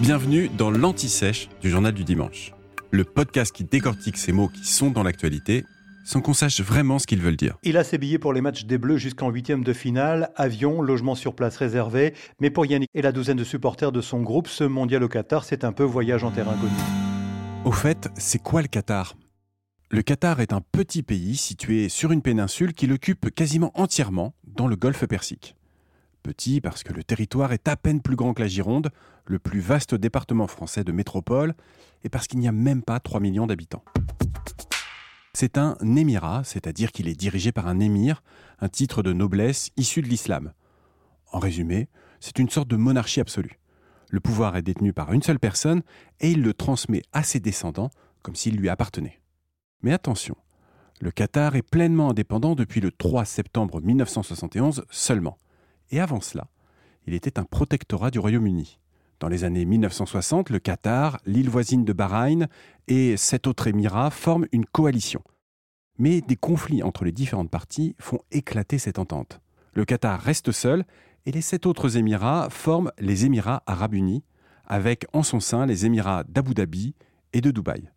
Bienvenue dans l'Anti-Sèche du Journal du Dimanche, le podcast qui décortique ces mots qui sont dans l'actualité sans qu'on sache vraiment ce qu'ils veulent dire. Il a ses billets pour les matchs des Bleus jusqu'en huitième de finale, avion, logement sur place réservé, mais pour Yannick et la douzaine de supporters de son groupe, ce mondial au Qatar, c'est un peu voyage en terrain inconnu. Au fait, c'est quoi le Qatar? Le Qatar est un petit pays situé sur une péninsule qui l'occupe quasiment entièrement dans le golfe Persique. Parce que le territoire est à peine plus grand que la Gironde, le plus vaste département français de métropole, et parce qu'il n'y a même pas 3 millions d'habitants. C'est un émirat, c'est-à-dire qu'il est dirigé par un émir, un titre de noblesse issu de l'islam. En résumé, c'est une sorte de monarchie absolue. Le pouvoir est détenu par une seule personne et il le transmet à ses descendants comme s'il lui appartenait. Mais attention, le Qatar est pleinement indépendant depuis le 3 septembre 1971 seulement. Et avant cela, il était un protectorat du Royaume-Uni. Dans les années 1960, le Qatar, l'île voisine de Bahreïn et sept autres émirats forment une coalition. Mais des conflits entre les différentes parties font éclater cette entente. Le Qatar reste seul et les sept autres émirats forment les Émirats arabes unis, avec en son sein les Émirats d'Abu Dhabi et de Dubaï.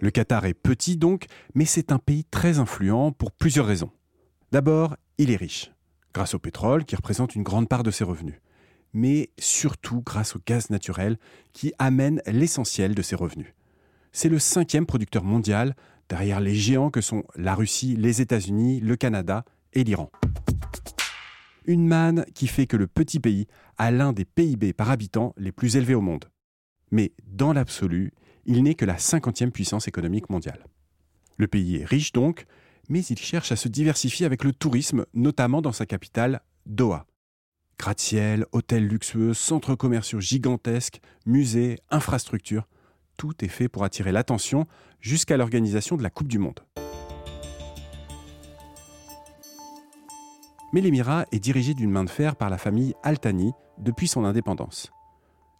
Le Qatar est petit donc, mais c'est un pays très influent pour plusieurs raisons. D'abord, il est riche grâce au pétrole qui représente une grande part de ses revenus, mais surtout grâce au gaz naturel qui amène l'essentiel de ses revenus. C'est le cinquième producteur mondial derrière les géants que sont la Russie, les États-Unis, le Canada et l'Iran. Une manne qui fait que le petit pays a l'un des PIB par habitant les plus élevés au monde. Mais dans l'absolu, il n'est que la cinquantième puissance économique mondiale. Le pays est riche donc, mais il cherche à se diversifier avec le tourisme, notamment dans sa capitale, Doha. Gratte-ciel, hôtels luxueux, centres commerciaux gigantesques, musées, infrastructures, tout est fait pour attirer l'attention jusqu'à l'organisation de la Coupe du Monde. Mais l'Émirat est dirigé d'une main de fer par la famille Al-Thani depuis son indépendance.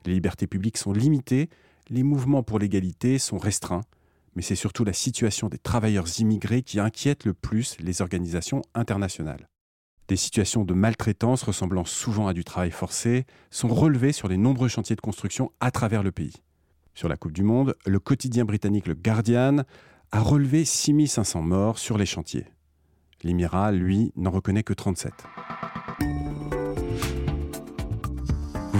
Les libertés publiques sont limitées, les mouvements pour l'égalité sont restreints, mais c'est surtout la situation des travailleurs immigrés qui inquiète le plus les organisations internationales. Des situations de maltraitance ressemblant souvent à du travail forcé sont relevées sur les nombreux chantiers de construction à travers le pays. Sur la Coupe du Monde, le quotidien britannique Le Guardian a relevé 6500 morts sur les chantiers. L'Émirat, lui, n'en reconnaît que 37.